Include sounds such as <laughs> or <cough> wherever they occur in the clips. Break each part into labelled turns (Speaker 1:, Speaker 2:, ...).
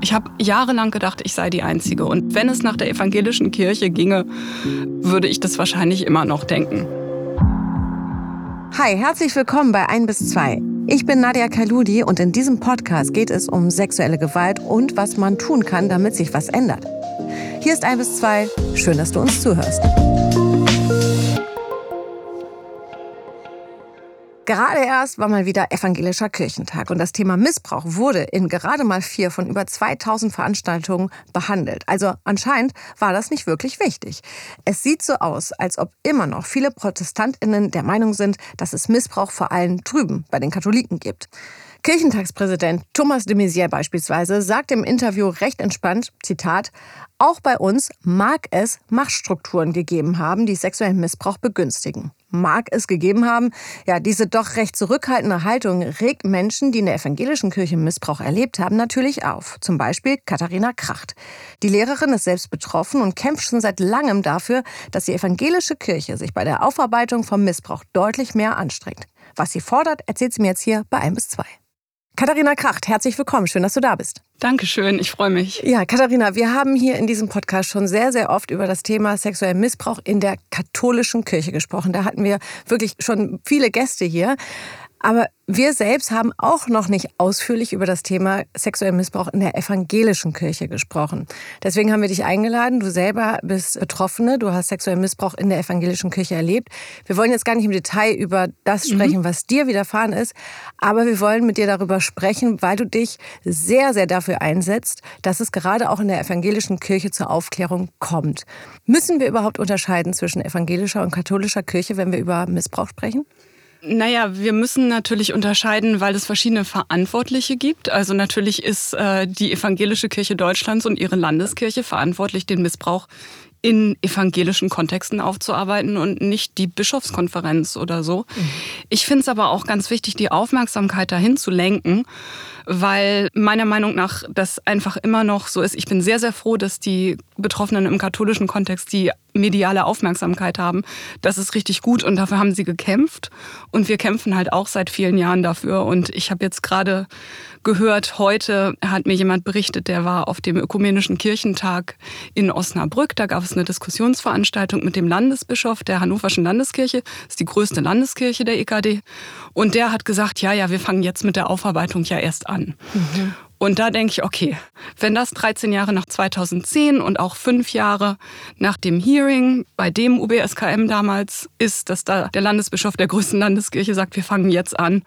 Speaker 1: Ich habe jahrelang gedacht, ich sei die Einzige. Und wenn es nach der evangelischen Kirche ginge, würde ich das wahrscheinlich immer noch denken.
Speaker 2: Hi, herzlich willkommen bei 1 bis 2. Ich bin Nadia Kaludi und in diesem Podcast geht es um sexuelle Gewalt und was man tun kann, damit sich was ändert. Hier ist 1 bis 2. Schön, dass du uns zuhörst. Gerade erst war mal wieder evangelischer Kirchentag und das Thema Missbrauch wurde in gerade mal vier von über 2000 Veranstaltungen behandelt. Also anscheinend war das nicht wirklich wichtig. Es sieht so aus, als ob immer noch viele Protestantinnen der Meinung sind, dass es Missbrauch vor allem drüben bei den Katholiken gibt. Kirchentagspräsident Thomas de Maizière beispielsweise sagt im Interview recht entspannt, Zitat, auch bei uns mag es Machtstrukturen gegeben haben, die sexuellen Missbrauch begünstigen. Mag es gegeben haben, ja, diese doch recht zurückhaltende Haltung regt Menschen, die in der evangelischen Kirche Missbrauch erlebt haben, natürlich auf. Zum Beispiel Katharina Kracht. Die Lehrerin ist selbst betroffen und kämpft schon seit langem dafür, dass die evangelische Kirche sich bei der Aufarbeitung vom Missbrauch deutlich mehr anstrengt. Was sie fordert, erzählt sie mir jetzt hier bei 1 bis 2. Katharina Kracht, herzlich willkommen. Schön, dass du da bist.
Speaker 1: Dankeschön, ich freue mich.
Speaker 2: Ja, Katharina, wir haben hier in diesem Podcast schon sehr, sehr oft über das Thema sexuellen Missbrauch in der katholischen Kirche gesprochen. Da hatten wir wirklich schon viele Gäste hier. Aber wir selbst haben auch noch nicht ausführlich über das Thema sexuellen Missbrauch in der evangelischen Kirche gesprochen. Deswegen haben wir dich eingeladen. Du selber bist Betroffene. Du hast sexuellen Missbrauch in der evangelischen Kirche erlebt. Wir wollen jetzt gar nicht im Detail über das mhm. sprechen, mhm. was dir widerfahren ist. Aber wir wollen mit dir darüber sprechen, weil du dich sehr, sehr dafür einsetzt, dass es gerade auch in der evangelischen Kirche zur Aufklärung kommt. Müssen wir überhaupt unterscheiden zwischen evangelischer und katholischer Kirche, wenn wir über Missbrauch sprechen?
Speaker 1: Naja, wir müssen natürlich unterscheiden, weil es verschiedene Verantwortliche gibt. Also natürlich ist äh, die evangelische Kirche Deutschlands und ihre Landeskirche verantwortlich, den Missbrauch in evangelischen Kontexten aufzuarbeiten und nicht die Bischofskonferenz oder so. Mhm. Ich finde es aber auch ganz wichtig, die Aufmerksamkeit dahin zu lenken weil meiner Meinung nach das einfach immer noch so ist. Ich bin sehr, sehr froh, dass die Betroffenen im katholischen Kontext die mediale Aufmerksamkeit haben. Das ist richtig gut und dafür haben sie gekämpft. Und wir kämpfen halt auch seit vielen Jahren dafür. Und ich habe jetzt gerade gehört, heute hat mir jemand berichtet, der war auf dem Ökumenischen Kirchentag in Osnabrück. Da gab es eine Diskussionsveranstaltung mit dem Landesbischof der Hannoverschen Landeskirche. Das ist die größte Landeskirche der EKD. Und der hat gesagt, ja, ja, wir fangen jetzt mit der Aufarbeitung ja erst an. Mhm. Und da denke ich, okay, wenn das 13 Jahre nach 2010 und auch fünf Jahre nach dem Hearing bei dem UBSKM damals ist, dass da der Landesbischof der größten Landeskirche sagt, wir fangen jetzt an,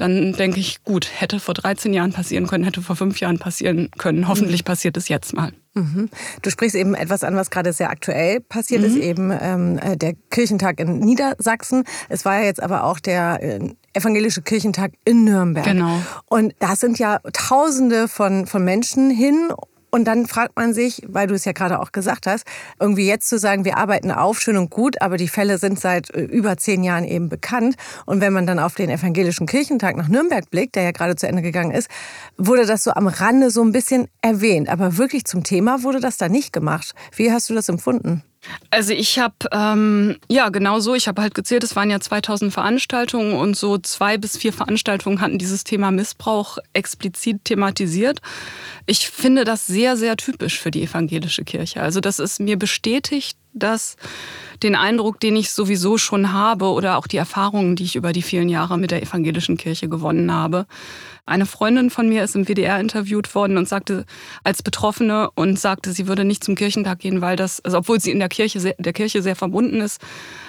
Speaker 1: dann denke ich, gut, hätte vor 13 Jahren passieren können, hätte vor fünf Jahren passieren können. Hoffentlich mhm. passiert es jetzt mal.
Speaker 2: Mhm. Du sprichst eben etwas an, was gerade sehr aktuell passiert mhm. ist, eben ähm, äh, der Kirchentag in Niedersachsen. Es war ja jetzt aber auch der äh, evangelische Kirchentag in Nürnberg.
Speaker 1: Genau.
Speaker 2: Und da sind ja Tausende von, von Menschen hin und dann fragt man sich, weil du es ja gerade auch gesagt hast, irgendwie jetzt zu sagen, wir arbeiten auf, schön und gut, aber die Fälle sind seit äh, über zehn Jahren eben bekannt. Und wenn man dann auf den evangelischen Kirchentag nach Nürnberg blickt, der ja gerade zu Ende gegangen ist, wurde das so am Rande so ein bisschen erwähnt. Aber wirklich zum Thema wurde das da nicht gemacht. Wie hast du das empfunden?
Speaker 1: Also ich habe, ähm, ja genau so, ich habe halt gezählt, es waren ja 2000 Veranstaltungen und so zwei bis vier Veranstaltungen hatten dieses Thema Missbrauch explizit thematisiert. Ich finde das sehr, sehr typisch für die evangelische Kirche. Also das ist mir bestätigt, dass den Eindruck, den ich sowieso schon habe oder auch die Erfahrungen, die ich über die vielen Jahre mit der evangelischen Kirche gewonnen habe. Eine Freundin von mir ist im WDR interviewt worden und sagte als Betroffene und sagte, sie würde nicht zum Kirchentag gehen, weil das, also obwohl sie in der Kirche sehr, der Kirche sehr verbunden ist,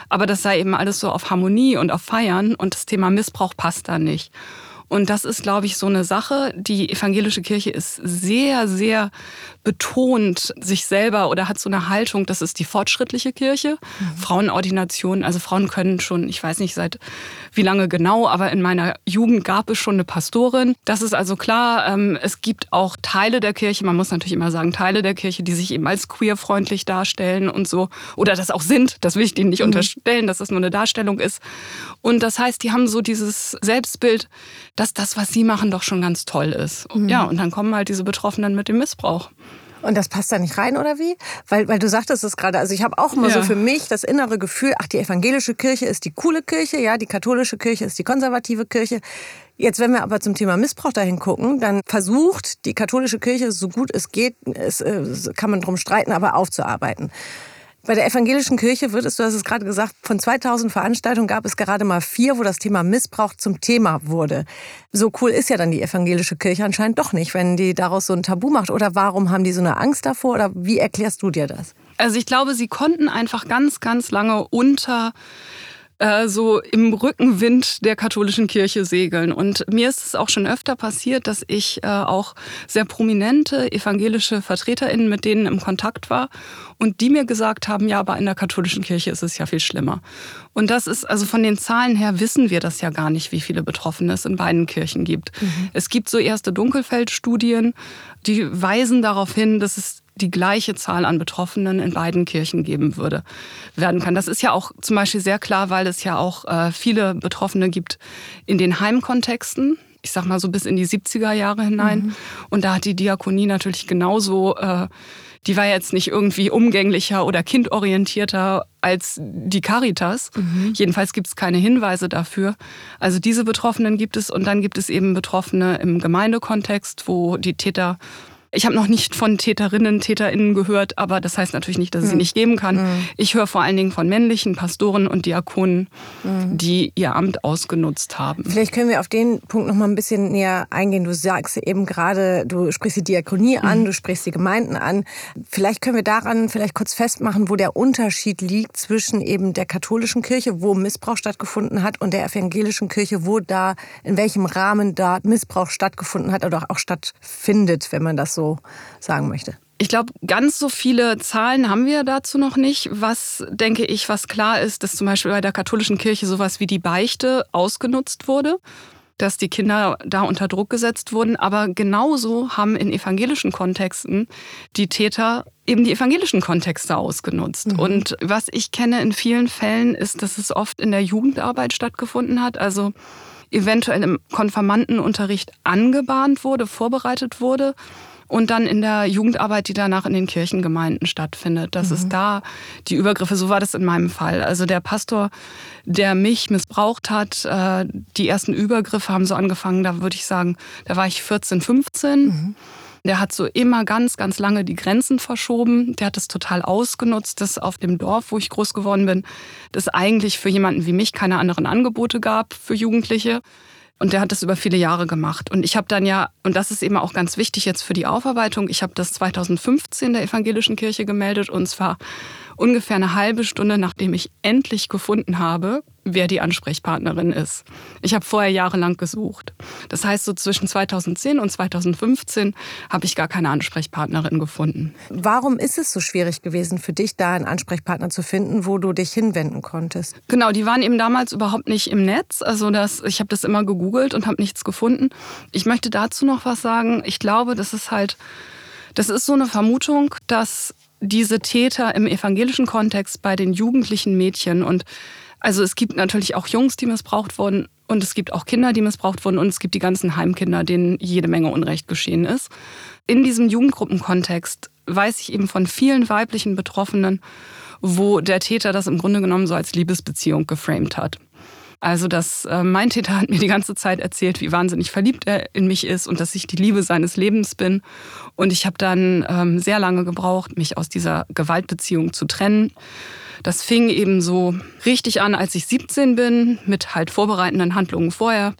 Speaker 1: aber das sei eben alles so auf Harmonie und auf Feiern und das Thema Missbrauch passt da nicht. Und das ist, glaube ich, so eine Sache. Die evangelische Kirche ist sehr, sehr betont sich selber oder hat so eine Haltung, das ist die fortschrittliche Kirche. Mhm. Frauenordination, also Frauen können schon, ich weiß nicht seit wie lange genau, aber in meiner Jugend gab es schon eine Pastorin. Das ist also klar. Ähm, es gibt auch Teile der Kirche, man muss natürlich immer sagen, Teile der Kirche, die sich eben als queerfreundlich darstellen und so. Oder das auch sind. Das will ich denen nicht mhm. unterstellen, dass das nur eine Darstellung ist. Und das heißt, die haben so dieses Selbstbild, dass das, was sie machen, doch schon ganz toll ist. Mhm. Ja, und dann kommen halt diese Betroffenen mit dem Missbrauch.
Speaker 2: Und das passt da nicht rein, oder wie? Weil, weil du sagtest es gerade, also ich habe auch immer ja. so für mich das innere Gefühl, ach, die evangelische Kirche ist die coole Kirche, ja, die katholische Kirche ist die konservative Kirche. Jetzt, wenn wir aber zum Thema Missbrauch dahin gucken, dann versucht die katholische Kirche, so gut es geht, es, äh, kann man drum streiten, aber aufzuarbeiten. Bei der evangelischen Kirche wird es, du hast es gerade gesagt, von 2000 Veranstaltungen gab es gerade mal vier, wo das Thema Missbrauch zum Thema wurde. So cool ist ja dann die evangelische Kirche anscheinend doch nicht, wenn die daraus so ein Tabu macht. Oder warum haben die so eine Angst davor? Oder wie erklärst du dir das?
Speaker 1: Also ich glaube, sie konnten einfach ganz, ganz lange unter äh, so im Rückenwind der katholischen Kirche segeln. Und mir ist es auch schon öfter passiert, dass ich äh, auch sehr prominente evangelische VertreterInnen mit denen im Kontakt war und die mir gesagt haben, ja, aber in der katholischen Kirche ist es ja viel schlimmer. Und das ist, also von den Zahlen her wissen wir das ja gar nicht, wie viele Betroffene es in beiden Kirchen gibt. Mhm. Es gibt so erste Dunkelfeldstudien, die weisen darauf hin, dass es die gleiche Zahl an Betroffenen in beiden Kirchen geben würde, werden kann. Das ist ja auch zum Beispiel sehr klar, weil es ja auch äh, viele Betroffene gibt in den Heimkontexten. Ich sag mal so bis in die 70er Jahre hinein. Mhm. Und da hat die Diakonie natürlich genauso, äh, die war jetzt nicht irgendwie umgänglicher oder kindorientierter als die Caritas. Mhm. Jedenfalls gibt es keine Hinweise dafür. Also diese Betroffenen gibt es und dann gibt es eben Betroffene im Gemeindekontext, wo die Täter ich habe noch nicht von Täterinnen, TäterInnen gehört, aber das heißt natürlich nicht, dass es sie hm. nicht geben kann. Mhm. Ich höre vor allen Dingen von männlichen Pastoren und Diakonen, mhm. die ihr Amt ausgenutzt haben.
Speaker 2: Vielleicht können wir auf den Punkt noch mal ein bisschen näher eingehen. Du sagst eben gerade, du sprichst die Diakonie an, mhm. du sprichst die Gemeinden an. Vielleicht können wir daran vielleicht kurz festmachen, wo der Unterschied liegt zwischen eben der katholischen Kirche, wo Missbrauch stattgefunden hat, und der evangelischen Kirche, wo da, in welchem Rahmen da Missbrauch stattgefunden hat oder auch stattfindet, wenn man das so so sagen möchte.
Speaker 1: Ich glaube, ganz so viele Zahlen haben wir dazu noch nicht. Was denke ich, was klar ist, dass zum Beispiel bei der katholischen Kirche sowas wie die Beichte ausgenutzt wurde, dass die Kinder da unter Druck gesetzt wurden. Aber genauso haben in evangelischen Kontexten die Täter eben die evangelischen Kontexte ausgenutzt. Mhm. Und was ich kenne in vielen Fällen ist, dass es oft in der Jugendarbeit stattgefunden hat. Also eventuell im Konfirmandenunterricht angebahnt wurde, vorbereitet wurde und dann in der Jugendarbeit, die danach in den Kirchengemeinden stattfindet. Das mhm. ist da die Übergriffe. So war das in meinem Fall. Also der Pastor, der mich missbraucht hat, äh, die ersten Übergriffe haben so angefangen, da würde ich sagen, da war ich 14, 15. Mhm. Der hat so immer ganz, ganz lange die Grenzen verschoben. Der hat es total ausgenutzt, dass auf dem Dorf, wo ich groß geworden bin, das eigentlich für jemanden wie mich keine anderen Angebote gab für Jugendliche. Und der hat das über viele Jahre gemacht. Und ich habe dann ja, und das ist eben auch ganz wichtig jetzt für die Aufarbeitung, ich habe das 2015 der evangelischen Kirche gemeldet und zwar ungefähr eine halbe Stunde, nachdem ich endlich gefunden habe, wer die Ansprechpartnerin ist. Ich habe vorher jahrelang gesucht. Das heißt, so zwischen 2010 und 2015 habe ich gar keine Ansprechpartnerin gefunden.
Speaker 2: Warum ist es so schwierig gewesen für dich, da einen Ansprechpartner zu finden, wo du dich hinwenden konntest?
Speaker 1: Genau, die waren eben damals überhaupt nicht im Netz. Also das, ich habe das immer gegoogelt und habe nichts gefunden. Ich möchte dazu noch was sagen. Ich glaube, das ist halt, das ist so eine Vermutung, dass diese Täter im evangelischen Kontext bei den jugendlichen Mädchen und also es gibt natürlich auch Jungs, die missbraucht wurden und es gibt auch Kinder, die missbraucht wurden und es gibt die ganzen Heimkinder, denen jede Menge Unrecht geschehen ist. In diesem Jugendgruppenkontext weiß ich eben von vielen weiblichen Betroffenen, wo der Täter das im Grunde genommen so als Liebesbeziehung geframed hat. Also, dass äh, mein Täter hat mir die ganze Zeit erzählt, wie wahnsinnig verliebt er in mich ist und dass ich die Liebe seines Lebens bin. Und ich habe dann ähm, sehr lange gebraucht, mich aus dieser Gewaltbeziehung zu trennen. Das fing eben so richtig an, als ich 17 bin, mit halt vorbereitenden Handlungen vorher.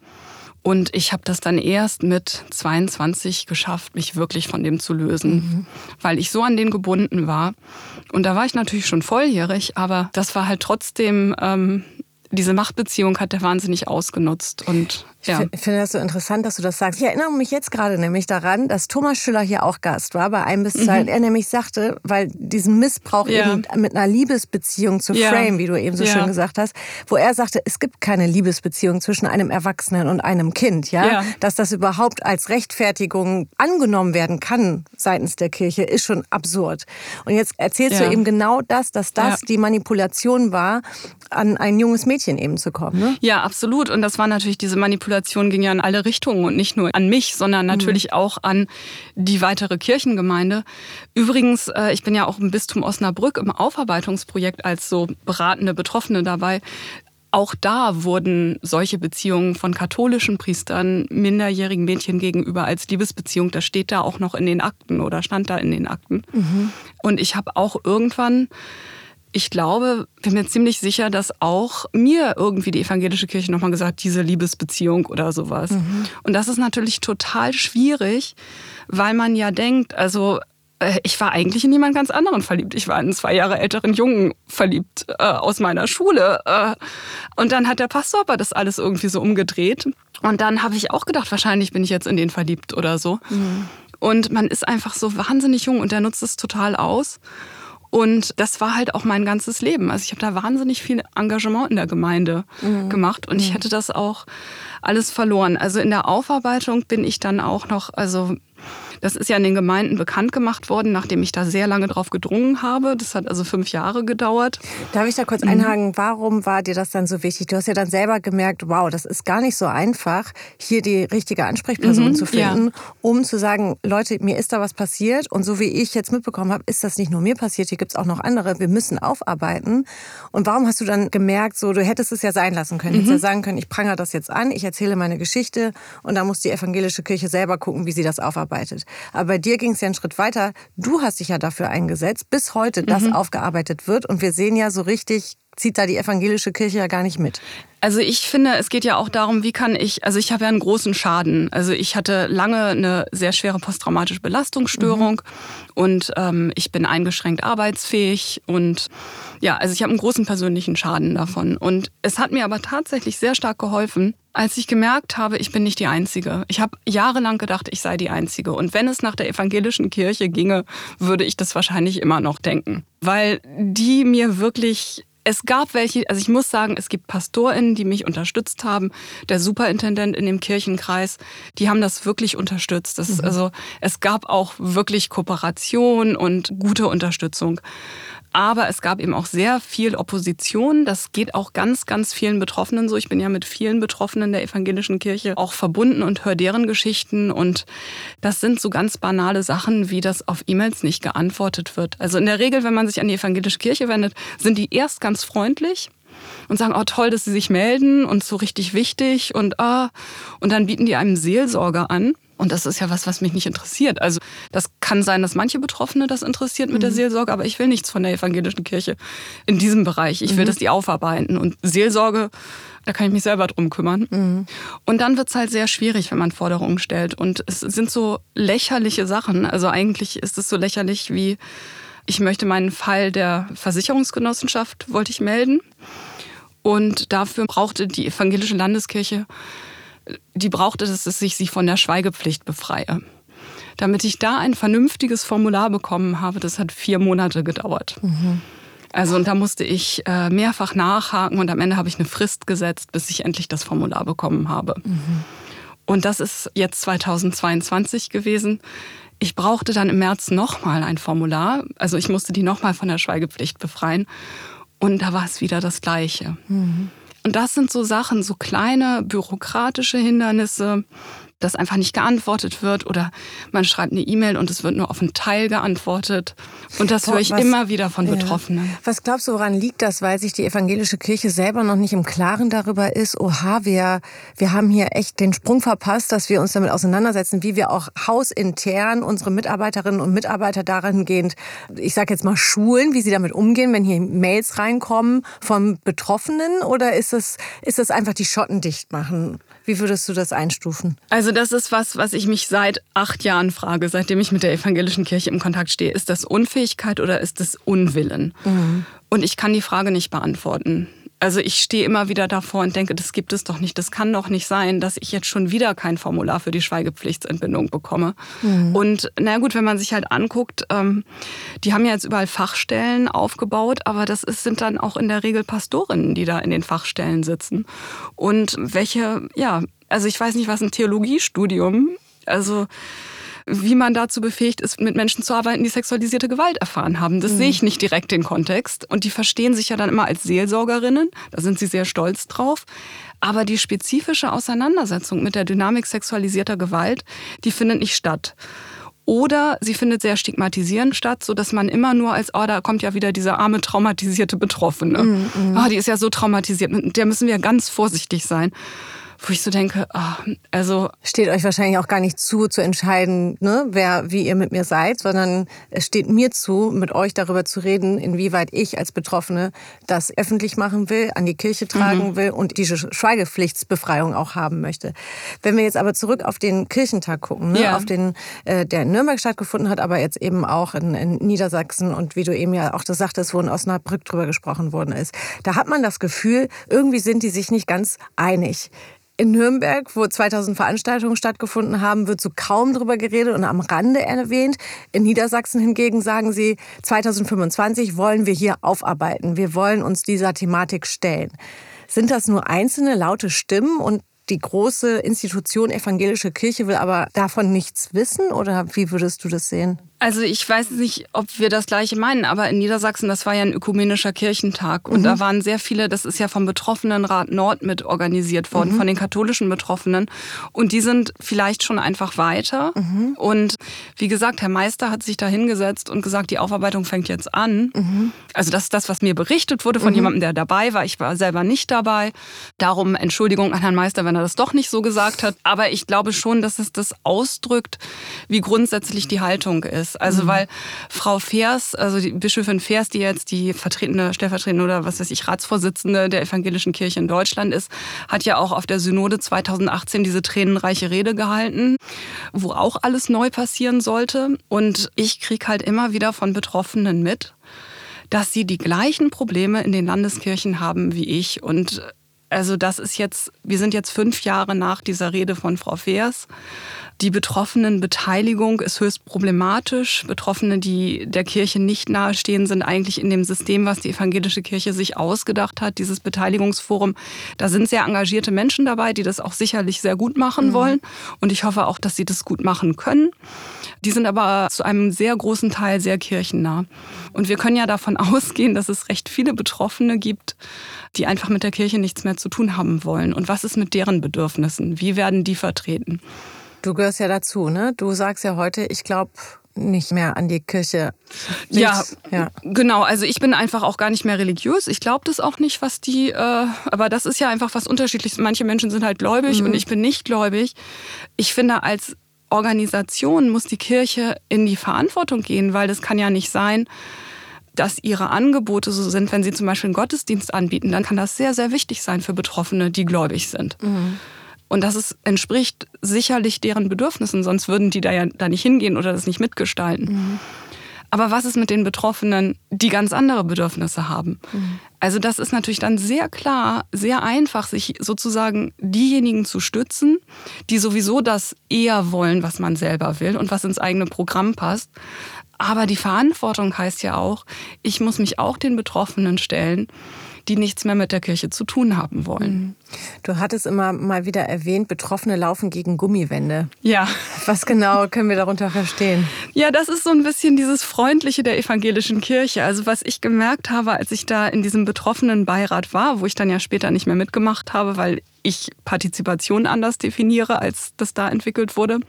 Speaker 1: Und ich habe das dann erst mit 22 geschafft, mich wirklich von dem zu lösen, mhm. weil ich so an den gebunden war. Und da war ich natürlich schon volljährig, aber das war halt trotzdem ähm, diese Machtbeziehung hat er wahnsinnig ausgenutzt. Und ja.
Speaker 2: Ich finde das so interessant, dass du das sagst. Ich erinnere mich jetzt gerade nämlich daran, dass Thomas Schüller hier auch Gast war bei einem bis zwei. Mhm. Er nämlich sagte, weil diesen Missbrauch ja. eben mit einer Liebesbeziehung zu ja. frame, wie du eben so ja. schön gesagt hast, wo er sagte, es gibt keine Liebesbeziehung zwischen einem Erwachsenen und einem Kind, ja? Dass das überhaupt als Rechtfertigung angenommen werden kann seitens der Kirche, ist schon absurd. Und jetzt erzählst du eben genau das, dass das die Manipulation war, an ein junges Mädchen eben zu kommen. Ne?
Speaker 1: Ja, absolut. Und das war natürlich diese Manipulation Manipulation ging ja in alle Richtungen und nicht nur an mich, sondern natürlich mhm. auch an die weitere Kirchengemeinde. Übrigens, äh, ich bin ja auch im Bistum Osnabrück im Aufarbeitungsprojekt als so beratende Betroffene dabei auch da wurden solche Beziehungen von katholischen Priestern minderjährigen Mädchen gegenüber als Liebesbeziehung, das steht da auch noch in den Akten oder stand da in den Akten. Mhm. Und ich habe auch irgendwann ich glaube, bin mir ziemlich sicher, dass auch mir irgendwie die evangelische Kirche nochmal gesagt, diese Liebesbeziehung oder sowas. Mhm. Und das ist natürlich total schwierig, weil man ja denkt, also äh, ich war eigentlich in jemand ganz anderen verliebt. Ich war in einen zwei Jahre älteren Jungen verliebt äh, aus meiner Schule. Äh, und dann hat der Pastor aber das alles irgendwie so umgedreht. Und dann habe ich auch gedacht, wahrscheinlich bin ich jetzt in den verliebt oder so. Mhm. Und man ist einfach so wahnsinnig jung und der nutzt es total aus. Und das war halt auch mein ganzes Leben. Also ich habe da wahnsinnig viel Engagement in der Gemeinde mhm. gemacht und mhm. ich hätte das auch alles verloren. Also in der Aufarbeitung bin ich dann auch noch, also das ist ja in den Gemeinden bekannt gemacht worden, nachdem ich da sehr lange drauf gedrungen habe. Das hat also fünf Jahre gedauert.
Speaker 2: Darf ich da kurz mhm. einhaken? Warum war dir das dann so wichtig? Du hast ja dann selber gemerkt, wow, das ist gar nicht so einfach, hier die richtige Ansprechperson mhm, zu finden, ja. um zu sagen, Leute, mir ist da was passiert und so wie ich jetzt mitbekommen habe, ist das nicht nur mir passiert, hier gibt es auch noch andere. Wir müssen aufarbeiten. Und warum hast du dann gemerkt, so du hättest es ja sein lassen können, mhm. hättest ja sagen können, ich prangere das jetzt an, ich erzähle meine Geschichte und dann muss die evangelische Kirche selber gucken, wie sie das aufarbeitet. Aber bei dir ging es ja einen Schritt weiter. Du hast dich ja dafür eingesetzt, bis heute das mhm. aufgearbeitet wird. Und wir sehen ja so richtig, zieht da die evangelische Kirche ja gar nicht mit.
Speaker 1: Also ich finde, es geht ja auch darum, wie kann ich, also ich habe ja einen großen Schaden. Also ich hatte lange eine sehr schwere posttraumatische Belastungsstörung mhm. und ähm, ich bin eingeschränkt arbeitsfähig und ja, also ich habe einen großen persönlichen Schaden davon. Und es hat mir aber tatsächlich sehr stark geholfen, als ich gemerkt habe, ich bin nicht die Einzige. Ich habe jahrelang gedacht, ich sei die Einzige. Und wenn es nach der evangelischen Kirche ginge, würde ich das wahrscheinlich immer noch denken. Weil die mir wirklich es gab welche, also ich muss sagen, es gibt PastorInnen, die mich unterstützt haben. Der Superintendent in dem Kirchenkreis, die haben das wirklich unterstützt. Das ist mhm. also, es gab auch wirklich Kooperation und gute Unterstützung. Aber es gab eben auch sehr viel Opposition. Das geht auch ganz, ganz vielen Betroffenen so. Ich bin ja mit vielen Betroffenen der evangelischen Kirche auch verbunden und höre deren Geschichten. Und das sind so ganz banale Sachen, wie das auf E-Mails nicht geantwortet wird. Also in der Regel, wenn man sich an die evangelische Kirche wendet, sind die erst ganz freundlich und sagen, oh toll, dass sie sich melden und so richtig wichtig und ah, und dann bieten die einem Seelsorger an. Und das ist ja was, was mich nicht interessiert. Also das kann sein, dass manche Betroffene das interessiert mit mhm. der Seelsorge, aber ich will nichts von der evangelischen Kirche in diesem Bereich. Ich will, mhm. dass die aufarbeiten. Und Seelsorge, da kann ich mich selber drum kümmern. Mhm. Und dann wird es halt sehr schwierig, wenn man Forderungen stellt. Und es sind so lächerliche Sachen. Also eigentlich ist es so lächerlich wie, ich möchte meinen Fall der Versicherungsgenossenschaft, wollte ich melden. Und dafür brauchte die evangelische Landeskirche die brauchte es, dass ich sie von der Schweigepflicht befreie. Damit ich da ein vernünftiges Formular bekommen habe, das hat vier Monate gedauert. Mhm. Also und da musste ich äh, mehrfach nachhaken und am Ende habe ich eine Frist gesetzt, bis ich endlich das Formular bekommen habe. Mhm. Und das ist jetzt 2022 gewesen. Ich brauchte dann im März nochmal ein Formular. Also ich musste die nochmal von der Schweigepflicht befreien. Und da war es wieder das Gleiche. Mhm. Und das sind so Sachen, so kleine bürokratische Hindernisse, dass einfach nicht geantwortet wird oder man schreibt eine E-Mail und es wird nur auf einen Teil geantwortet. Und das höre ich was, immer wieder von Betroffenen. Ja.
Speaker 2: Was glaubst du, woran liegt das? Weil sich die evangelische Kirche selber noch nicht im Klaren darüber ist, oha, wir, wir haben hier echt den Sprung verpasst, dass wir uns damit auseinandersetzen, wie wir auch hausintern unsere Mitarbeiterinnen und Mitarbeiter darin gehend, ich sage jetzt mal, schulen, wie sie damit umgehen, wenn hier Mails reinkommen von Betroffenen? Oder ist es, ist es einfach die Schotten dicht machen? Wie würdest du das einstufen?
Speaker 1: Also das ist was, was ich mich seit acht Jahren frage, seitdem ich mit der evangelischen Kirche im Kontakt stehe. Ist das Unfähigkeit oder ist das Unwillen? Mhm. Und ich kann die Frage nicht beantworten. Also ich stehe immer wieder davor und denke, das gibt es doch nicht. Das kann doch nicht sein, dass ich jetzt schon wieder kein Formular für die Schweigepflichtsentbindung bekomme. Mhm. Und na gut, wenn man sich halt anguckt, ähm, die haben ja jetzt überall Fachstellen aufgebaut, aber das ist, sind dann auch in der Regel Pastorinnen, die da in den Fachstellen sitzen. Und welche, ja, also ich weiß nicht, was ein Theologiestudium, also wie man dazu befähigt ist, mit Menschen zu arbeiten, die sexualisierte Gewalt erfahren haben. Das mhm. sehe ich nicht direkt den Kontext. Und die verstehen sich ja dann immer als Seelsorgerinnen. Da sind sie sehr stolz drauf. Aber die spezifische Auseinandersetzung mit der Dynamik sexualisierter Gewalt, die findet nicht statt. Oder sie findet sehr stigmatisierend statt, so dass man immer nur als, oh, da kommt ja wieder diese arme, traumatisierte Betroffene. Mm, mm. Oh, die ist ja so traumatisiert, mit der müssen wir ganz vorsichtig sein wo ich so denke, oh, also.
Speaker 2: Steht euch wahrscheinlich auch gar nicht zu, zu entscheiden, ne, wer, wie ihr mit mir seid, sondern es steht mir zu, mit euch darüber zu reden, inwieweit ich als Betroffene das öffentlich machen will, an die Kirche tragen mhm. will und diese Schweigepflichtsbefreiung auch haben möchte. Wenn wir jetzt aber zurück auf den Kirchentag gucken, ne, ja. auf den, äh, der in Nürnberg stattgefunden hat, aber jetzt eben auch in, in Niedersachsen und wie du eben ja auch das sagtest, wo in Osnabrück drüber gesprochen worden ist, da hat man das Gefühl, irgendwie sind die sich nicht ganz einig. In Nürnberg, wo 2000 Veranstaltungen stattgefunden haben, wird so kaum darüber geredet und am Rande erwähnt. In Niedersachsen hingegen sagen sie, 2025 wollen wir hier aufarbeiten. Wir wollen uns dieser Thematik stellen. Sind das nur einzelne laute Stimmen und die große Institution evangelische Kirche will aber davon nichts wissen? Oder wie würdest du das sehen?
Speaker 1: Also ich weiß nicht, ob wir das gleiche meinen, aber in Niedersachsen, das war ja ein ökumenischer Kirchentag und mhm. da waren sehr viele, das ist ja vom Betroffenenrat Nord mit organisiert worden, mhm. von den katholischen Betroffenen und die sind vielleicht schon einfach weiter mhm. und wie gesagt, Herr Meister hat sich da hingesetzt und gesagt, die Aufarbeitung fängt jetzt an. Mhm. Also das ist das, was mir berichtet wurde von mhm. jemandem, der dabei war. Ich war selber nicht dabei. Darum Entschuldigung an Herrn Meister, wenn er das doch nicht so gesagt hat, aber ich glaube schon, dass es das ausdrückt, wie grundsätzlich die Haltung ist ist. Also mhm. weil Frau Fers, also die Bischöfin Fers, die jetzt die vertretende, stellvertretende oder was weiß ich, Ratsvorsitzende der evangelischen Kirche in Deutschland ist, hat ja auch auf der Synode 2018 diese tränenreiche Rede gehalten, wo auch alles neu passieren sollte. Und ich kriege halt immer wieder von Betroffenen mit, dass sie die gleichen Probleme in den Landeskirchen haben wie ich. Und also das ist jetzt, wir sind jetzt fünf Jahre nach dieser Rede von Frau Feers. Die Betroffenenbeteiligung ist höchst problematisch. Betroffene, die der Kirche nicht nahestehen, sind eigentlich in dem System, was die evangelische Kirche sich ausgedacht hat, dieses Beteiligungsforum. Da sind sehr engagierte Menschen dabei, die das auch sicherlich sehr gut machen mhm. wollen. Und ich hoffe auch, dass sie das gut machen können. Die sind aber zu einem sehr großen Teil sehr kirchennah. Und wir können ja davon <laughs> ausgehen, dass es recht viele Betroffene gibt, die einfach mit der Kirche nichts mehr zu tun haben wollen. Und was ist mit deren Bedürfnissen? Wie werden die vertreten?
Speaker 2: Du gehörst ja dazu, ne? Du sagst ja heute, ich glaube nicht mehr an die Kirche.
Speaker 1: Ja, ja, genau. Also ich bin einfach auch gar nicht mehr religiös. Ich glaube das auch nicht, was die. Äh, aber das ist ja einfach was Unterschiedliches. Manche Menschen sind halt gläubig mhm. und ich bin nicht gläubig. Ich finde, als Organisation muss die Kirche in die Verantwortung gehen, weil das kann ja nicht sein, dass ihre Angebote so sind, wenn sie zum Beispiel einen Gottesdienst anbieten, dann kann das sehr, sehr wichtig sein für Betroffene, die gläubig sind. Mhm. Und das ist, entspricht sicherlich deren Bedürfnissen, sonst würden die da ja da nicht hingehen oder das nicht mitgestalten. Mhm. Aber was ist mit den Betroffenen, die ganz andere Bedürfnisse haben? Mhm. Also das ist natürlich dann sehr klar, sehr einfach, sich sozusagen diejenigen zu stützen, die sowieso das eher wollen, was man selber will und was ins eigene Programm passt. Aber die Verantwortung heißt ja auch, ich muss mich auch den Betroffenen stellen die nichts mehr mit der Kirche zu tun haben wollen. Mhm.
Speaker 2: Du hattest immer mal wieder erwähnt, Betroffene laufen gegen Gummiwände.
Speaker 1: Ja.
Speaker 2: Was genau können wir darunter verstehen?
Speaker 1: Ja, das ist so ein bisschen dieses Freundliche der evangelischen Kirche. Also was ich gemerkt habe, als ich da in diesem betroffenen Beirat war, wo ich dann ja später nicht mehr mitgemacht habe, weil ich Partizipation anders definiere, als das da entwickelt wurde.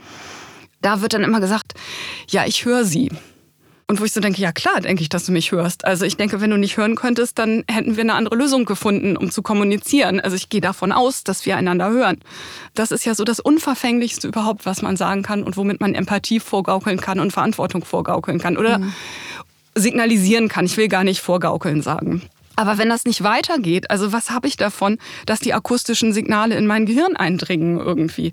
Speaker 1: Da wird dann immer gesagt, ja, ich höre Sie. Und wo ich so denke, ja klar, denke ich, dass du mich hörst. Also ich denke, wenn du nicht hören könntest, dann hätten wir eine andere Lösung gefunden, um zu kommunizieren. Also ich gehe davon aus, dass wir einander hören. Das ist ja so das Unverfänglichste überhaupt, was man sagen kann und womit man Empathie vorgaukeln kann und Verantwortung vorgaukeln kann oder mhm. signalisieren kann. Ich will gar nicht vorgaukeln sagen. Aber wenn das nicht weitergeht, also was habe ich davon, dass die akustischen Signale in mein Gehirn eindringen irgendwie?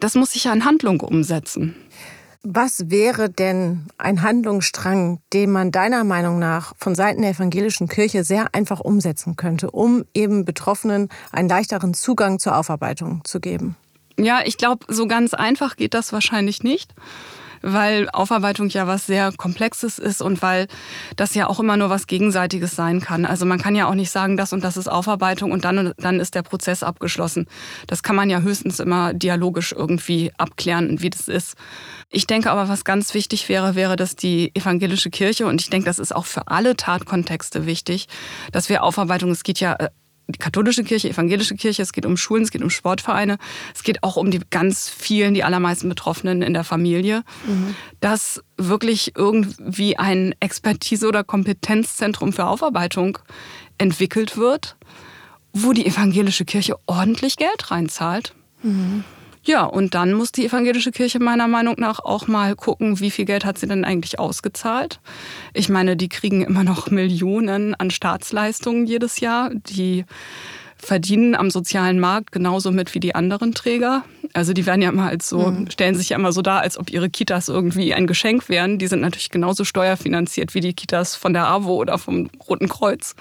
Speaker 1: Das muss ich ja in Handlung umsetzen.
Speaker 2: Was wäre denn ein Handlungsstrang, den man deiner Meinung nach von Seiten der evangelischen Kirche sehr einfach umsetzen könnte, um eben Betroffenen einen leichteren Zugang zur Aufarbeitung zu geben?
Speaker 1: Ja, ich glaube, so ganz einfach geht das wahrscheinlich nicht weil Aufarbeitung ja was sehr Komplexes ist und weil das ja auch immer nur was Gegenseitiges sein kann. Also man kann ja auch nicht sagen, das und das ist Aufarbeitung und dann, dann ist der Prozess abgeschlossen. Das kann man ja höchstens immer dialogisch irgendwie abklären, wie das ist. Ich denke aber, was ganz wichtig wäre, wäre, dass die evangelische Kirche, und ich denke, das ist auch für alle Tatkontexte wichtig, dass wir Aufarbeitung, es geht ja äh, die katholische Kirche, evangelische Kirche, es geht um Schulen, es geht um Sportvereine, es geht auch um die ganz vielen, die allermeisten Betroffenen in der Familie, mhm. dass wirklich irgendwie ein Expertise- oder Kompetenzzentrum für Aufarbeitung entwickelt wird, wo die evangelische Kirche ordentlich Geld reinzahlt. Mhm. Ja, und dann muss die evangelische Kirche meiner Meinung nach auch mal gucken, wie viel Geld hat sie denn eigentlich ausgezahlt. Ich meine, die kriegen immer noch <laughs> Millionen an Staatsleistungen jedes Jahr. Die verdienen am sozialen Markt genauso mit wie die anderen Träger. Also die werden ja immer als so, mhm. stellen sich ja immer so dar, als ob ihre Kitas irgendwie ein Geschenk wären. Die sind natürlich genauso steuerfinanziert wie die Kitas von der AWO oder vom Roten Kreuz.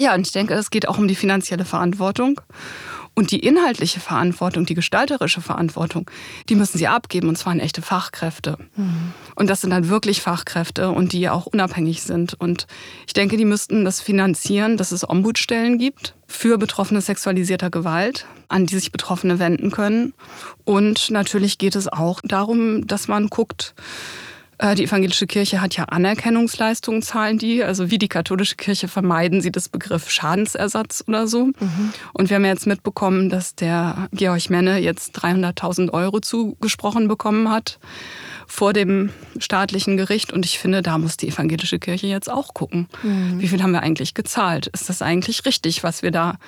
Speaker 1: Ja, und ich denke, es geht auch um die finanzielle Verantwortung. Und die inhaltliche Verantwortung, die gestalterische Verantwortung, die müssen sie abgeben und zwar an echte Fachkräfte. Mhm. Und das sind dann wirklich Fachkräfte und die auch unabhängig sind. Und ich denke, die müssten das finanzieren, dass es Ombudsstellen gibt für Betroffene sexualisierter Gewalt, an die sich Betroffene wenden können. Und natürlich geht es auch darum, dass man guckt, die evangelische Kirche hat ja Anerkennungsleistungen, zahlen die. Also wie die katholische Kirche vermeiden sie das Begriff Schadensersatz oder so. Mhm. Und wir haben ja jetzt mitbekommen, dass der Georg Menne jetzt 300.000 Euro zugesprochen bekommen hat vor dem staatlichen Gericht. Und ich finde, da muss die evangelische Kirche jetzt auch gucken. Mhm. Wie viel haben wir eigentlich gezahlt? Ist das eigentlich richtig, was wir da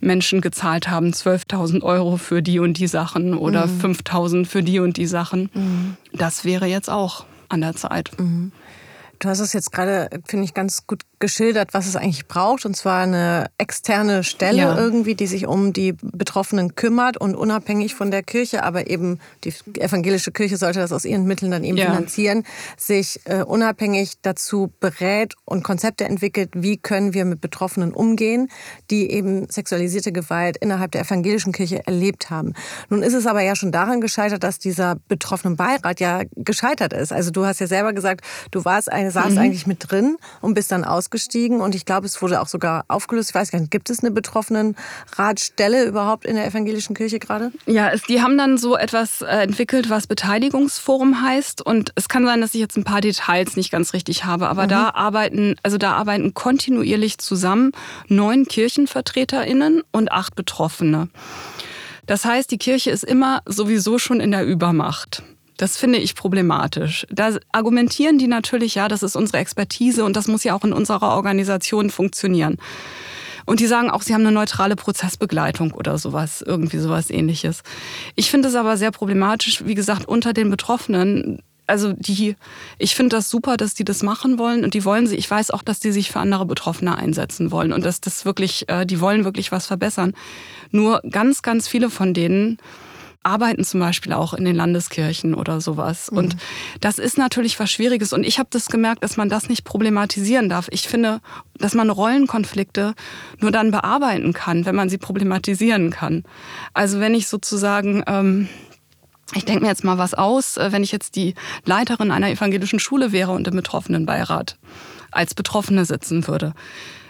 Speaker 1: Menschen gezahlt haben? 12.000 Euro für die und die Sachen oder mhm. 5.000 für die und die Sachen. Mhm. Das wäre jetzt auch an der Zeit. Mhm.
Speaker 2: Du hast es jetzt gerade, finde ich, ganz gut geschildert, was es eigentlich braucht. Und zwar eine externe Stelle ja. irgendwie, die sich um die Betroffenen kümmert und unabhängig von der Kirche, aber eben die evangelische Kirche sollte das aus ihren Mitteln dann eben ja. finanzieren, sich äh, unabhängig dazu berät und Konzepte entwickelt, wie können wir mit Betroffenen umgehen, die eben sexualisierte Gewalt innerhalb der evangelischen Kirche erlebt haben. Nun ist es aber ja schon daran gescheitert, dass dieser betroffenen Beirat ja gescheitert ist. Also du hast ja selber gesagt, du warst eine, saßt mhm. eigentlich mit drin und bist dann aus ausgestiegen und ich glaube, es wurde auch sogar aufgelöst. Ich weiß gar nicht, gibt es eine betroffenen Ratstelle überhaupt in der evangelischen Kirche gerade?
Speaker 1: Ja, es, die haben dann so etwas äh, entwickelt, was Beteiligungsforum heißt und es kann sein, dass ich jetzt ein paar Details nicht ganz richtig habe, aber mhm. da arbeiten, also da arbeiten kontinuierlich zusammen neun Kirchenvertreterinnen und acht Betroffene. Das heißt, die Kirche ist immer sowieso schon in der Übermacht. Das finde ich problematisch. Da argumentieren die natürlich, ja, das ist unsere Expertise und das muss ja auch in unserer Organisation funktionieren. Und die sagen auch, sie haben eine neutrale Prozessbegleitung oder sowas, irgendwie sowas ähnliches. Ich finde es aber sehr problematisch, wie gesagt, unter den Betroffenen. Also die, ich finde das super, dass die das machen wollen und die wollen sie. Ich weiß auch, dass die sich für andere Betroffene einsetzen wollen und dass das wirklich, äh, die wollen wirklich was verbessern. Nur ganz, ganz viele von denen arbeiten zum Beispiel auch in den Landeskirchen oder sowas. Mhm. Und das ist natürlich was Schwieriges. Und ich habe das gemerkt, dass man das nicht problematisieren darf. Ich finde, dass man Rollenkonflikte nur dann bearbeiten kann, wenn man sie problematisieren kann. Also wenn ich sozusagen... Ähm, ich denke mir jetzt mal was aus, äh, wenn ich jetzt die Leiterin einer evangelischen Schule wäre und im Betroffenenbeirat als Betroffene sitzen würde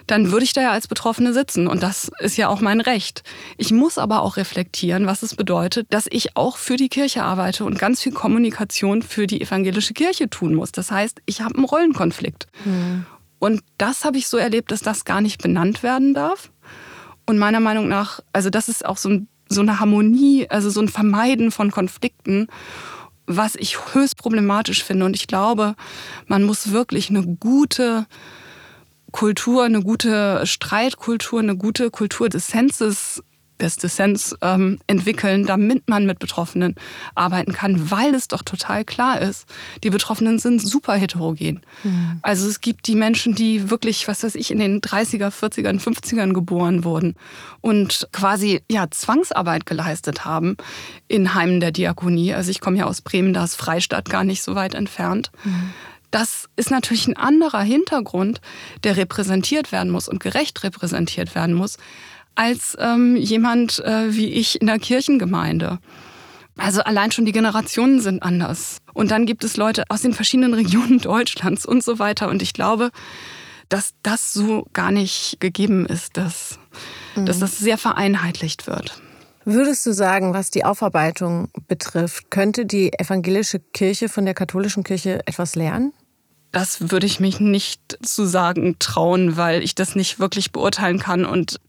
Speaker 1: dann würde ich da ja als Betroffene sitzen. Und das ist ja auch mein Recht. Ich muss aber auch reflektieren, was es bedeutet, dass ich auch für die Kirche arbeite und ganz viel Kommunikation für die evangelische Kirche tun muss. Das heißt, ich habe einen Rollenkonflikt. Mhm. Und das habe ich so erlebt, dass das gar nicht benannt werden darf. Und meiner Meinung nach, also das ist auch so, ein, so eine Harmonie, also so ein Vermeiden von Konflikten was ich höchst problematisch finde. Und ich glaube, man muss wirklich eine gute Kultur, eine gute Streitkultur, eine gute Kultur des Senses des Dissens ähm, entwickeln, damit man mit Betroffenen arbeiten kann, weil es doch total klar ist, die Betroffenen sind super heterogen. Mhm. Also es gibt die Menschen, die wirklich, was weiß ich, in den 30er, 40er, 50ern geboren wurden und quasi ja Zwangsarbeit geleistet haben in Heimen der Diakonie. Also ich komme ja aus Bremen, da ist Freistadt gar nicht so weit entfernt. Mhm. Das ist natürlich ein anderer Hintergrund, der repräsentiert werden muss und gerecht repräsentiert werden muss, als ähm, jemand äh, wie ich in der Kirchengemeinde. Also allein schon die Generationen sind anders. Und dann gibt es Leute aus den verschiedenen Regionen <laughs> Deutschlands und so weiter. Und ich glaube, dass das so gar nicht gegeben ist, dass, mhm. dass das sehr vereinheitlicht wird.
Speaker 2: Würdest du sagen, was die Aufarbeitung betrifft, könnte die evangelische Kirche von der katholischen Kirche etwas lernen?
Speaker 1: Das würde ich mich nicht zu sagen trauen, weil ich das nicht wirklich beurteilen kann und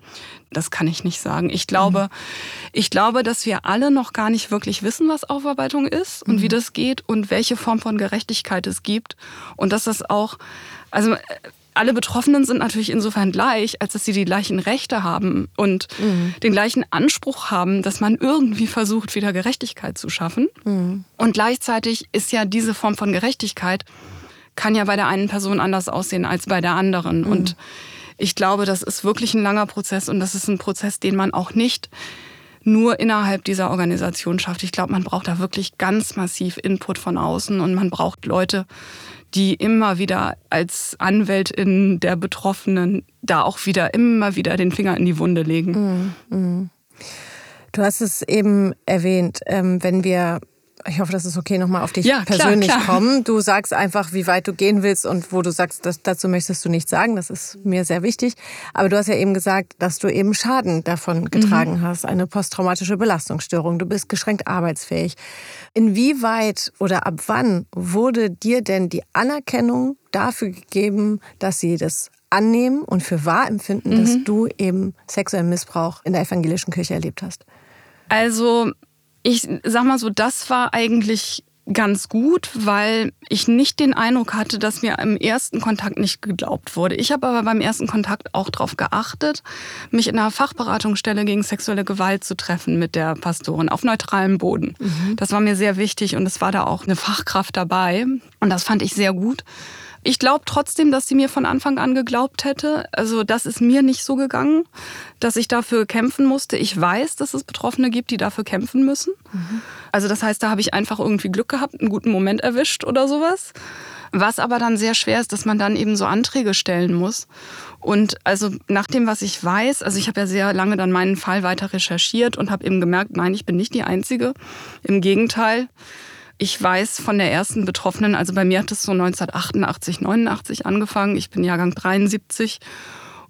Speaker 1: das kann ich nicht sagen. Ich glaube, mhm. ich glaube, dass wir alle noch gar nicht wirklich wissen, was Aufarbeitung ist und mhm. wie das geht und welche Form von Gerechtigkeit es gibt und dass das auch, also alle Betroffenen sind natürlich insofern gleich, als dass sie die gleichen Rechte haben und mhm. den gleichen Anspruch haben, dass man irgendwie versucht, wieder Gerechtigkeit zu schaffen. Mhm. Und gleichzeitig ist ja diese Form von Gerechtigkeit kann ja bei der einen Person anders aussehen als bei der anderen. Mhm. Und ich glaube, das ist wirklich ein langer Prozess und das ist ein Prozess, den man auch nicht nur innerhalb dieser Organisation schafft. Ich glaube, man braucht da wirklich ganz massiv Input von außen und man braucht Leute, die immer wieder als Anwältin der Betroffenen da auch wieder immer wieder den Finger in die Wunde legen. Mm, mm.
Speaker 2: Du hast es eben erwähnt, ähm, wenn wir ich hoffe, das ist okay, nochmal auf dich ja, persönlich klar, klar. kommen. Du sagst einfach, wie weit du gehen willst und wo du sagst, das, dazu möchtest du nichts sagen. Das ist mir sehr wichtig. Aber du hast ja eben gesagt, dass du eben Schaden davon getragen mhm. hast, eine posttraumatische Belastungsstörung. Du bist geschränkt arbeitsfähig. Inwieweit oder ab wann wurde dir denn die Anerkennung dafür gegeben, dass sie das annehmen und für wahr empfinden, mhm. dass du eben sexuellen Missbrauch in der evangelischen Kirche erlebt hast?
Speaker 1: Also ich sag mal so, das war eigentlich ganz gut, weil ich nicht den Eindruck hatte, dass mir im ersten Kontakt nicht geglaubt wurde. Ich habe aber beim ersten Kontakt auch darauf geachtet, mich in einer Fachberatungsstelle gegen sexuelle Gewalt zu treffen mit der Pastorin auf neutralem Boden. Mhm. Das war mir sehr wichtig und es war da auch eine Fachkraft dabei und das fand ich sehr gut. Ich glaube trotzdem, dass sie mir von Anfang an geglaubt hätte. Also das ist mir nicht so gegangen, dass ich dafür kämpfen musste. Ich weiß, dass es Betroffene gibt, die dafür kämpfen müssen. Mhm. Also das heißt, da habe ich einfach irgendwie Glück gehabt, einen guten Moment erwischt oder sowas. Was aber dann sehr schwer ist, dass man dann eben so Anträge stellen muss. Und also nach dem, was ich weiß, also ich habe ja sehr lange dann meinen Fall weiter recherchiert und habe eben gemerkt, nein, ich bin nicht die Einzige. Im Gegenteil. Ich weiß von der ersten Betroffenen, also bei mir hat es so 1988, 89 angefangen. Ich bin Jahrgang 73.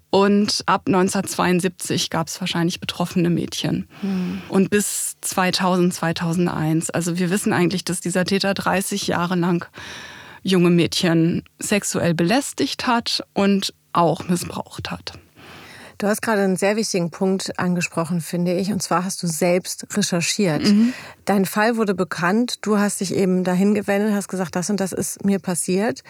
Speaker 1: Und ab 1972 gab es wahrscheinlich betroffene Mädchen. Hm. Und bis 2000, 2001. Also wir wissen eigentlich, dass dieser Täter 30 Jahre lang junge Mädchen sexuell belästigt hat und auch missbraucht hat.
Speaker 2: Du hast gerade einen sehr wichtigen Punkt angesprochen, finde ich. Und zwar hast du selbst recherchiert. Mhm. Dein Fall wurde bekannt. Du hast dich eben dahin gewendet, hast gesagt, das und das ist mir passiert.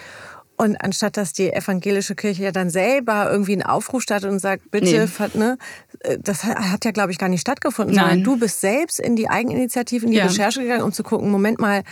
Speaker 2: Und anstatt dass die evangelische Kirche ja dann selber irgendwie einen Aufruf startet und sagt, bitte, nee. ne, das hat ja, glaube ich, gar nicht stattgefunden, Nein. sondern du bist selbst in die Eigeninitiative, in die ja. Recherche gegangen, um zu gucken, Moment mal,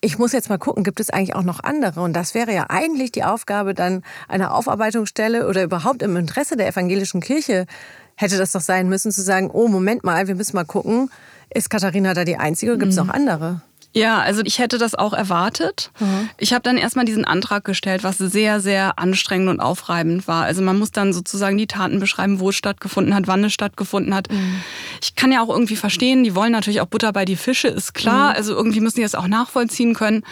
Speaker 2: ich muss jetzt mal gucken, gibt es eigentlich auch noch andere? Und das wäre ja eigentlich die Aufgabe dann einer Aufarbeitungsstelle oder überhaupt im Interesse der evangelischen Kirche hätte das doch sein müssen, zu sagen, oh, Moment mal, wir müssen mal gucken, ist Katharina da die Einzige oder gibt es mhm. noch andere?
Speaker 1: Ja, also ich hätte das auch erwartet. Mhm. Ich habe dann erstmal diesen Antrag gestellt, was sehr, sehr anstrengend und aufreibend war. Also man muss dann sozusagen die Taten beschreiben, wo es stattgefunden hat, wann es stattgefunden hat. Mhm. Ich kann ja auch irgendwie verstehen, die wollen natürlich auch Butter bei die Fische, ist klar. Mhm. Also irgendwie müssen die das auch nachvollziehen können.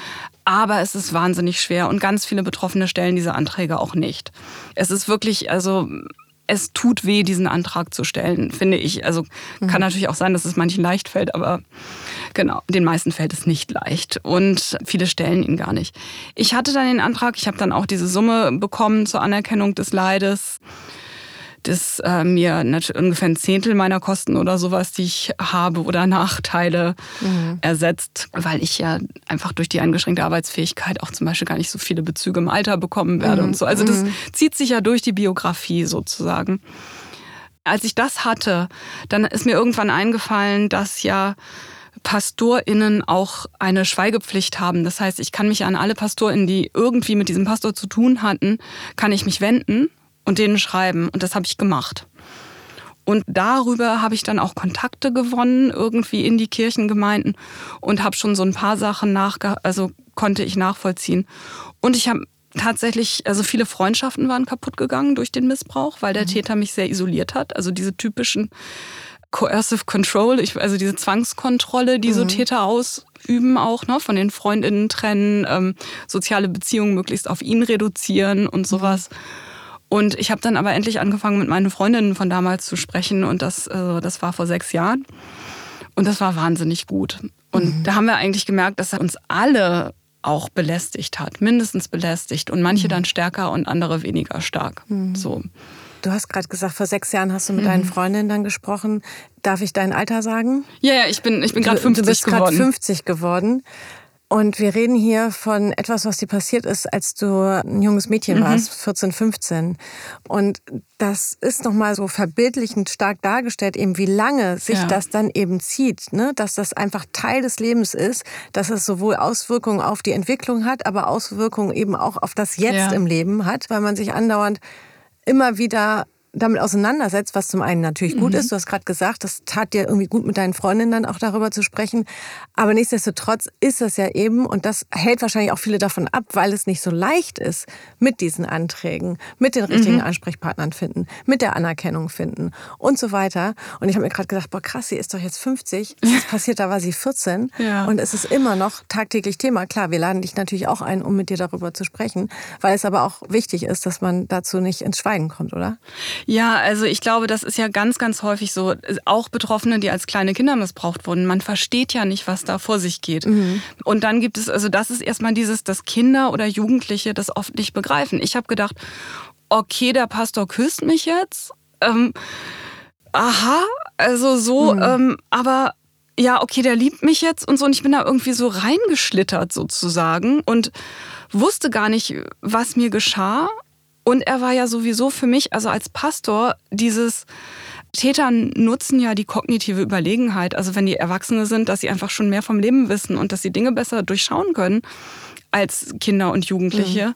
Speaker 1: Aber es ist wahnsinnig schwer und ganz viele Betroffene stellen diese Anträge auch nicht. Es ist wirklich, also es tut weh, diesen Antrag zu stellen, finde ich. Also kann mhm. natürlich auch sein, dass es manchen leicht fällt, aber genau, den meisten fällt es nicht leicht und viele stellen ihn gar nicht. Ich hatte dann den Antrag, ich habe dann auch diese Summe bekommen zur Anerkennung des Leides das äh, mir ungefähr ein Zehntel meiner Kosten oder sowas, die ich habe oder Nachteile mhm. ersetzt, weil ich ja einfach durch die eingeschränkte Arbeitsfähigkeit auch zum Beispiel gar nicht so viele Bezüge im Alter bekommen werde mhm. und so. Also das mhm. zieht sich ja durch die Biografie sozusagen. Als ich das hatte, dann ist mir irgendwann eingefallen, dass ja PastorInnen auch eine Schweigepflicht haben. Das heißt, ich kann mich an alle PastorInnen, die irgendwie mit diesem Pastor zu tun hatten, kann ich mich wenden und denen schreiben. Und das habe ich gemacht. Und darüber habe ich dann auch Kontakte gewonnen, irgendwie in die Kirchengemeinden und habe schon so ein paar Sachen nachge also konnte ich nachvollziehen. Und ich habe tatsächlich, also viele Freundschaften waren kaputt gegangen durch den Missbrauch, weil der mhm. Täter mich sehr isoliert hat. Also diese typischen Coercive Control, ich, also diese Zwangskontrolle, die mhm. so Täter ausüben auch, ne, von den Freundinnen trennen, ähm, soziale Beziehungen möglichst auf ihn reduzieren und sowas. Mhm. Und ich habe dann aber endlich angefangen, mit meinen Freundinnen von damals zu sprechen. Und das, äh, das war vor sechs Jahren. Und das war wahnsinnig gut. Und mhm. da haben wir eigentlich gemerkt, dass uns alle auch belästigt hat, mindestens belästigt und manche mhm. dann stärker und andere weniger stark. Mhm. So.
Speaker 2: Du hast gerade gesagt, vor sechs Jahren hast du mit mhm. deinen Freundinnen dann gesprochen. Darf ich dein Alter sagen?
Speaker 1: Ja, ja, ich bin, ich bin gerade 50 geworden. Du bist gerade
Speaker 2: 50 geworden. Und wir reden hier von etwas, was dir passiert ist, als du ein junges Mädchen mhm. warst, 14, 15. Und das ist nochmal so verbildlichend stark dargestellt, eben wie lange sich ja. das dann eben zieht. Ne? Dass das einfach Teil des Lebens ist, dass es sowohl Auswirkungen auf die Entwicklung hat, aber Auswirkungen eben auch auf das Jetzt ja. im Leben hat, weil man sich andauernd immer wieder damit auseinandersetzt, was zum einen natürlich gut mhm. ist. Du hast gerade gesagt, das tat dir irgendwie gut mit deinen Freundinnen dann auch darüber zu sprechen. Aber nichtsdestotrotz ist das ja eben, und das hält wahrscheinlich auch viele davon ab, weil es nicht so leicht ist, mit diesen Anträgen, mit den richtigen mhm. Ansprechpartnern finden, mit der Anerkennung finden und so weiter. Und ich habe mir gerade gedacht, boah krass, sie ist doch jetzt 50. Was <laughs> passiert, da war sie 14. Ja. Und es ist immer noch tagtäglich Thema. Klar, wir laden dich natürlich auch ein, um mit dir darüber zu sprechen, weil es aber auch wichtig ist, dass man dazu nicht ins Schweigen kommt, oder?
Speaker 1: Ja, also ich glaube, das ist ja ganz, ganz häufig so. Auch Betroffene, die als kleine Kinder missbraucht wurden. Man versteht ja nicht, was da vor sich geht. Mhm. Und dann gibt es, also das ist erstmal dieses, dass Kinder oder Jugendliche das oft nicht begreifen. Ich habe gedacht, okay, der Pastor küsst mich jetzt. Ähm, aha, also so, mhm. ähm, aber ja, okay, der liebt mich jetzt und so. Und ich bin da irgendwie so reingeschlittert sozusagen und wusste gar nicht, was mir geschah. Und er war ja sowieso für mich, also als Pastor, dieses Täter nutzen ja die kognitive Überlegenheit, also wenn die Erwachsene sind, dass sie einfach schon mehr vom Leben wissen und dass sie Dinge besser durchschauen können als Kinder und Jugendliche. Mhm.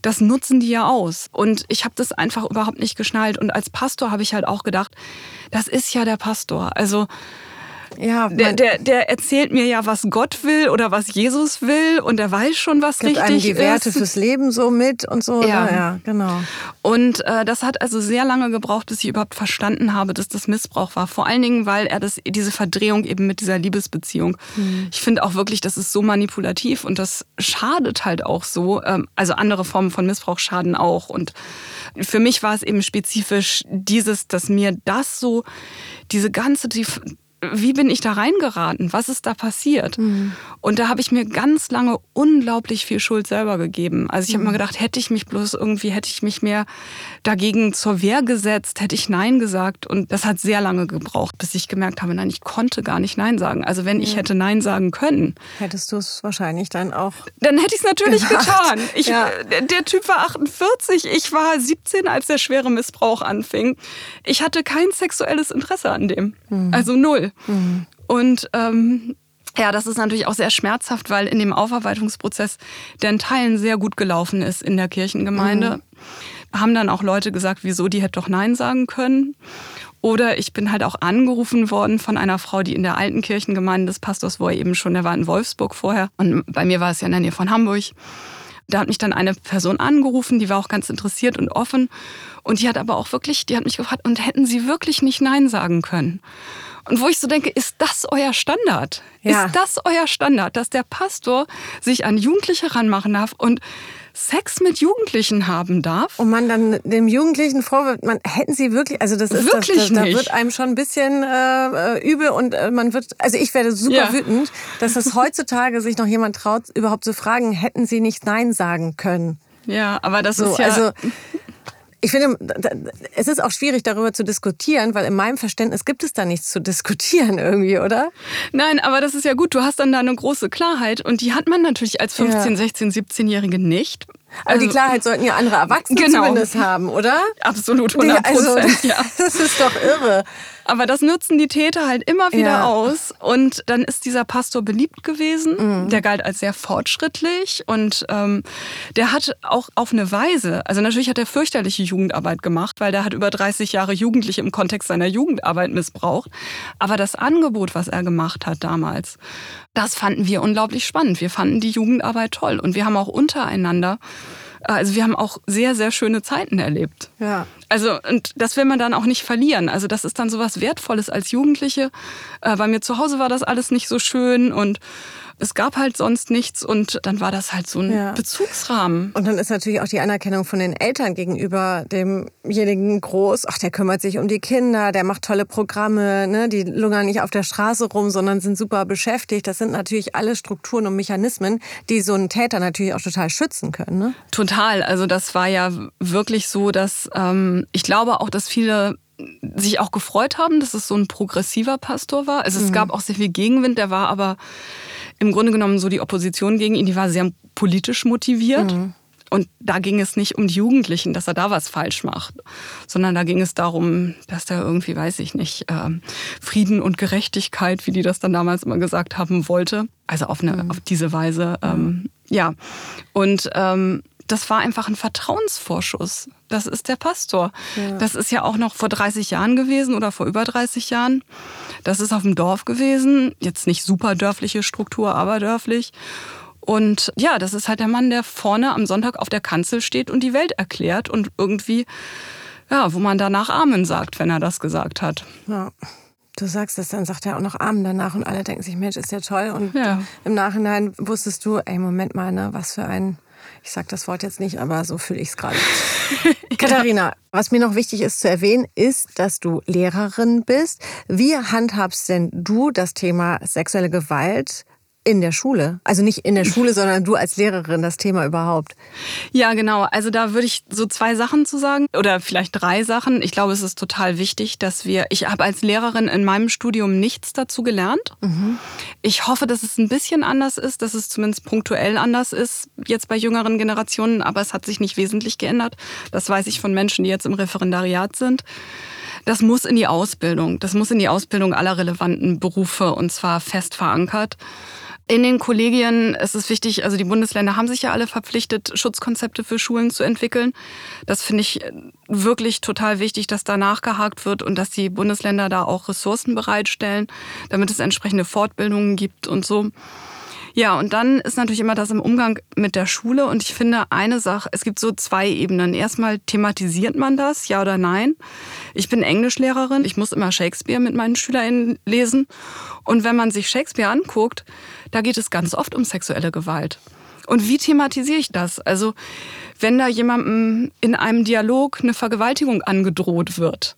Speaker 1: Das nutzen die ja aus. Und ich habe das einfach überhaupt nicht geschnallt. Und als Pastor habe ich halt auch gedacht, das ist ja der Pastor. Also ja, der, der, der erzählt mir ja, was Gott will oder was Jesus will und er weiß schon, was gibt richtig einem
Speaker 2: die Werte
Speaker 1: ist.
Speaker 2: fürs Leben so mit und so. Ja, ja genau.
Speaker 1: Und äh, das hat also sehr lange gebraucht, bis ich überhaupt verstanden habe, dass das Missbrauch war. Vor allen Dingen, weil er das, diese Verdrehung eben mit dieser Liebesbeziehung. Mhm. Ich finde auch wirklich, das ist so manipulativ und das schadet halt auch so. Ähm, also andere Formen von Missbrauch schaden auch. Und für mich war es eben spezifisch dieses, dass mir das so, diese ganze, die, wie bin ich da reingeraten? Was ist da passiert? Mhm. Und da habe ich mir ganz lange unglaublich viel Schuld selber gegeben. Also ich habe mhm. mir gedacht, hätte ich mich bloß irgendwie, hätte ich mich mehr dagegen zur Wehr gesetzt, hätte ich Nein gesagt. Und das hat sehr lange gebraucht, bis ich gemerkt habe, nein, ich konnte gar nicht Nein sagen. Also wenn ich hätte Nein sagen können.
Speaker 2: Hättest du es wahrscheinlich dann auch.
Speaker 1: Dann hätte ich es natürlich gemacht. getan. Ich, ja. Der Typ war 48, ich war 17, als der schwere Missbrauch anfing. Ich hatte kein sexuelles Interesse an dem. Mhm. Also null. Mhm. Und ähm, ja, das ist natürlich auch sehr schmerzhaft, weil in dem Aufarbeitungsprozess, der in Teilen sehr gut gelaufen ist in der Kirchengemeinde, mhm. haben dann auch Leute gesagt, wieso die hätte doch Nein sagen können. Oder ich bin halt auch angerufen worden von einer Frau, die in der alten Kirchengemeinde des Pastors, wo er eben schon, der war in Wolfsburg vorher. Und bei mir war es ja in der Nähe von Hamburg. Da hat mich dann eine Person angerufen, die war auch ganz interessiert und offen. Und die hat aber auch wirklich, die hat mich gefragt, und hätten Sie wirklich nicht Nein sagen können? Und wo ich so denke, ist das euer Standard? Ja. Ist das euer Standard, dass der Pastor sich an Jugendliche ranmachen darf und Sex mit Jugendlichen haben darf?
Speaker 2: Und man dann dem Jugendlichen vorwirft, man hätten sie wirklich, also das ist wirklich das, das, da wird einem schon ein bisschen äh, übel und äh, man wird, also ich werde super ja. wütend, dass das heutzutage sich noch jemand traut, überhaupt zu fragen, hätten sie nicht Nein sagen können.
Speaker 1: Ja, aber das so, ist ja. Also,
Speaker 2: ich finde, es ist auch schwierig, darüber zu diskutieren, weil in meinem Verständnis gibt es da nichts zu diskutieren irgendwie, oder?
Speaker 1: Nein, aber das ist ja gut. Du hast dann da eine große Klarheit und die hat man natürlich als 15, ja. 16, 17-Jährige nicht.
Speaker 2: Aber also, die Klarheit sollten ja andere Erwachsene genau. zumindest haben, oder?
Speaker 1: Absolut, 100 Prozent, also,
Speaker 2: ja. <laughs> Das ist doch irre.
Speaker 1: Aber das nutzen die Täter halt immer wieder ja. aus. Und dann ist dieser Pastor beliebt gewesen. Mhm. Der galt als sehr fortschrittlich. Und ähm, der hat auch auf eine Weise, also natürlich hat er fürchterliche Jugendarbeit gemacht, weil der hat über 30 Jahre Jugendliche im Kontext seiner Jugendarbeit missbraucht. Aber das Angebot, was er gemacht hat damals, das fanden wir unglaublich spannend. Wir fanden die Jugendarbeit toll. Und wir haben auch untereinander also wir haben auch sehr, sehr schöne Zeiten erlebt. Ja. Also, und das will man dann auch nicht verlieren. Also, das ist dann so was Wertvolles als Jugendliche. Äh, bei mir zu Hause war das alles nicht so schön und es gab halt sonst nichts und dann war das halt so ein ja. Bezugsrahmen.
Speaker 2: Und dann ist natürlich auch die Anerkennung von den Eltern gegenüber demjenigen groß. Ach, der kümmert sich um die Kinder, der macht tolle Programme, ne? die lungern nicht auf der Straße rum, sondern sind super beschäftigt. Das sind natürlich alle Strukturen und Mechanismen, die so einen Täter natürlich auch total schützen können. Ne?
Speaker 1: Total. Also das war ja wirklich so, dass ähm, ich glaube auch, dass viele sich auch gefreut haben, dass es so ein progressiver Pastor war. Also es mhm. gab auch sehr viel Gegenwind, der war aber im Grunde genommen so die Opposition gegen ihn, die war sehr politisch motiviert. Mhm. Und da ging es nicht um die Jugendlichen, dass er da was falsch macht, sondern da ging es darum, dass er irgendwie, weiß ich nicht, äh, Frieden und Gerechtigkeit, wie die das dann damals immer gesagt haben, wollte. Also auf, eine, mhm. auf diese Weise. Ähm, ja. Und ähm, das war einfach ein Vertrauensvorschuss. Das ist der Pastor. Ja. Das ist ja auch noch vor 30 Jahren gewesen oder vor über 30 Jahren. Das ist auf dem Dorf gewesen. Jetzt nicht super dörfliche Struktur, aber dörflich. Und ja, das ist halt der Mann, der vorne am Sonntag auf der Kanzel steht und die Welt erklärt und irgendwie, ja, wo man danach Amen sagt, wenn er das gesagt hat.
Speaker 2: Ja. Du sagst es, dann sagt er auch noch Amen danach und alle denken sich, Mensch, ist ja toll. Und ja. im Nachhinein wusstest du, ey, Moment mal, ne, was für ein ich sage das Wort jetzt nicht, aber so fühle ich es gerade. <laughs> Katharina, was mir noch wichtig ist zu erwähnen, ist, dass du Lehrerin bist. Wie handhabst denn du das Thema sexuelle Gewalt in der Schule. Also nicht in der <laughs> Schule, sondern du als Lehrerin, das Thema überhaupt.
Speaker 1: Ja, genau. Also da würde ich so zwei Sachen zu sagen oder vielleicht drei Sachen. Ich glaube, es ist total wichtig, dass wir, ich habe als Lehrerin in meinem Studium nichts dazu gelernt. Mhm. Ich hoffe, dass es ein bisschen anders ist, dass es zumindest punktuell anders ist, jetzt bei jüngeren Generationen, aber es hat sich nicht wesentlich geändert. Das weiß ich von Menschen, die jetzt im Referendariat sind. Das muss in die Ausbildung. Das muss in die Ausbildung aller relevanten Berufe und zwar fest verankert. In den Kollegien ist es wichtig, also die Bundesländer haben sich ja alle verpflichtet, Schutzkonzepte für Schulen zu entwickeln. Das finde ich wirklich total wichtig, dass da nachgehakt wird und dass die Bundesländer da auch Ressourcen bereitstellen, damit es entsprechende Fortbildungen gibt und so. Ja, und dann ist natürlich immer das im Umgang mit der Schule. Und ich finde eine Sache, es gibt so zwei Ebenen. Erstmal thematisiert man das, ja oder nein. Ich bin Englischlehrerin, ich muss immer Shakespeare mit meinen SchülerInnen lesen. Und wenn man sich Shakespeare anguckt, da geht es ganz oft um sexuelle Gewalt. Und wie thematisiere ich das? Also, wenn da jemandem in einem Dialog eine Vergewaltigung angedroht wird,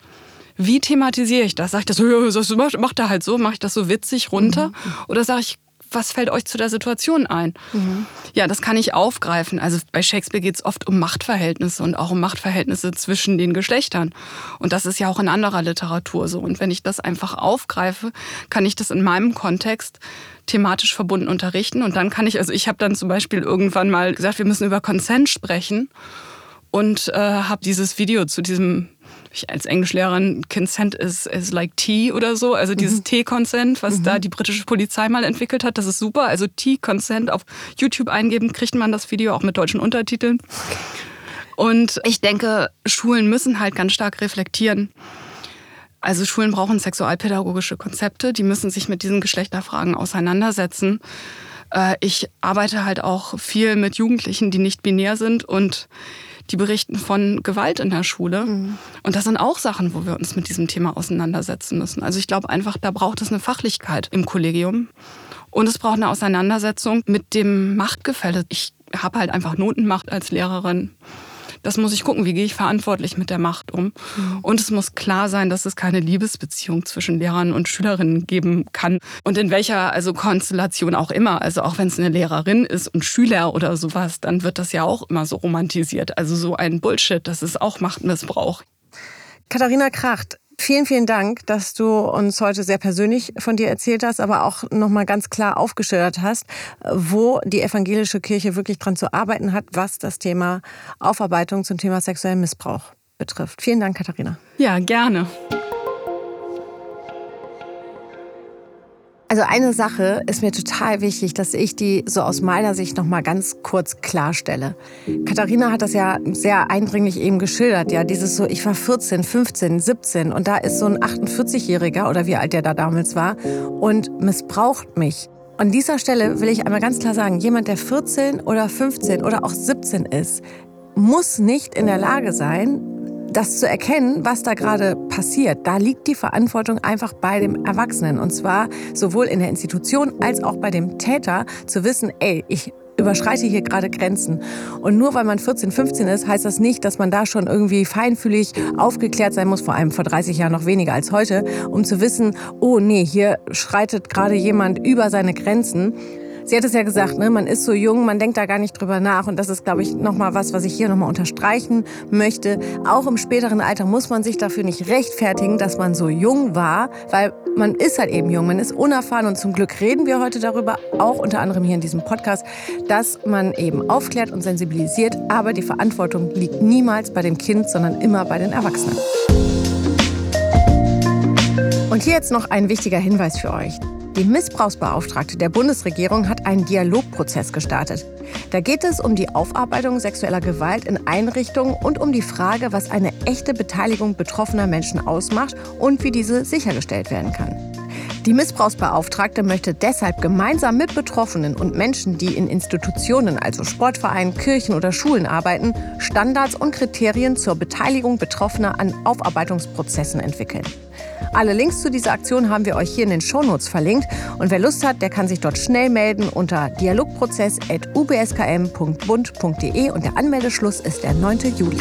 Speaker 1: wie thematisiere ich das? Sag ich das, so, macht er halt so, mache ich das so witzig runter? Mhm. Oder sage ich, was fällt euch zu der Situation ein? Mhm. Ja, das kann ich aufgreifen. Also bei Shakespeare geht es oft um Machtverhältnisse und auch um Machtverhältnisse zwischen den Geschlechtern. Und das ist ja auch in anderer Literatur so. Und wenn ich das einfach aufgreife, kann ich das in meinem Kontext thematisch verbunden unterrichten. Und dann kann ich, also ich habe dann zum Beispiel irgendwann mal gesagt, wir müssen über Consent sprechen und äh, habe dieses Video zu diesem ich als Englischlehrerin, Consent is, is like tea oder so, also dieses mhm. T-Consent, was mhm. da die britische Polizei mal entwickelt hat, das ist super. Also T-Consent auf YouTube eingeben, kriegt man das Video auch mit deutschen Untertiteln. Und ich denke, Schulen müssen halt ganz stark reflektieren. Also Schulen brauchen sexualpädagogische Konzepte, die müssen sich mit diesen Geschlechterfragen auseinandersetzen. Äh, ich arbeite halt auch viel mit Jugendlichen, die nicht binär sind und die berichten von Gewalt in der Schule. Mhm. Und das sind auch Sachen, wo wir uns mit diesem Thema auseinandersetzen müssen. Also ich glaube einfach, da braucht es eine Fachlichkeit im Kollegium. Und es braucht eine Auseinandersetzung mit dem Machtgefälle. Ich habe halt einfach Notenmacht als Lehrerin. Das muss ich gucken, wie gehe ich verantwortlich mit der Macht um. Mhm. Und es muss klar sein, dass es keine Liebesbeziehung zwischen Lehrern und Schülerinnen geben kann. Und in welcher also Konstellation auch immer. Also auch wenn es eine Lehrerin ist und Schüler oder sowas, dann wird das ja auch immer so romantisiert. Also so ein Bullshit, das ist auch Machtmissbrauch.
Speaker 2: Katharina Kracht, Vielen, vielen Dank, dass du uns heute sehr persönlich von dir erzählt hast, aber auch nochmal ganz klar aufgeschildert hast, wo die evangelische Kirche wirklich dran zu arbeiten hat, was das Thema Aufarbeitung zum Thema sexuellen Missbrauch betrifft. Vielen Dank, Katharina.
Speaker 1: Ja, gerne.
Speaker 2: Also eine Sache ist mir total wichtig, dass ich die so aus meiner Sicht noch mal ganz kurz klarstelle. Katharina hat das ja sehr eindringlich eben geschildert, ja, dieses so ich war 14, 15, 17 und da ist so ein 48-jähriger oder wie alt der da damals war und missbraucht mich. An dieser Stelle will ich einmal ganz klar sagen, jemand der 14 oder 15 oder auch 17 ist, muss nicht in der Lage sein, das zu erkennen, was da gerade passiert, da liegt die Verantwortung einfach bei dem Erwachsenen. Und zwar sowohl in der Institution als auch bei dem Täter zu wissen, ey, ich überschreite hier gerade Grenzen. Und nur weil man 14, 15 ist, heißt das nicht, dass man da schon irgendwie feinfühlig aufgeklärt sein muss, vor allem vor 30 Jahren noch weniger als heute, um zu wissen, oh nee, hier schreitet gerade jemand über seine Grenzen. Sie hat es ja gesagt, ne, man ist so jung, man denkt da gar nicht drüber nach. Und das ist, glaube ich, nochmal was, was ich hier nochmal unterstreichen möchte. Auch im späteren Alter muss man sich dafür nicht rechtfertigen, dass man so jung war, weil man ist halt eben jung, man ist unerfahren. Und zum Glück reden wir heute darüber, auch unter anderem hier in diesem Podcast, dass man eben aufklärt und sensibilisiert. Aber die Verantwortung liegt niemals bei dem Kind, sondern immer bei den Erwachsenen. Und hier jetzt noch ein wichtiger Hinweis für euch. Die Missbrauchsbeauftragte der Bundesregierung hat einen Dialogprozess gestartet. Da geht es um die Aufarbeitung sexueller Gewalt in Einrichtungen und um die Frage, was eine echte Beteiligung betroffener Menschen ausmacht und wie diese sichergestellt werden kann. Die Missbrauchsbeauftragte möchte deshalb gemeinsam mit Betroffenen und Menschen, die in Institutionen, also Sportvereinen, Kirchen oder Schulen arbeiten, Standards und Kriterien zur Beteiligung Betroffener an Aufarbeitungsprozessen entwickeln. Alle Links zu dieser Aktion haben wir euch hier in den Shownotes verlinkt. Und wer Lust hat, der kann sich dort schnell melden unter dialogprozess.ubskm.bund.de und der Anmeldeschluss ist der 9. Juli.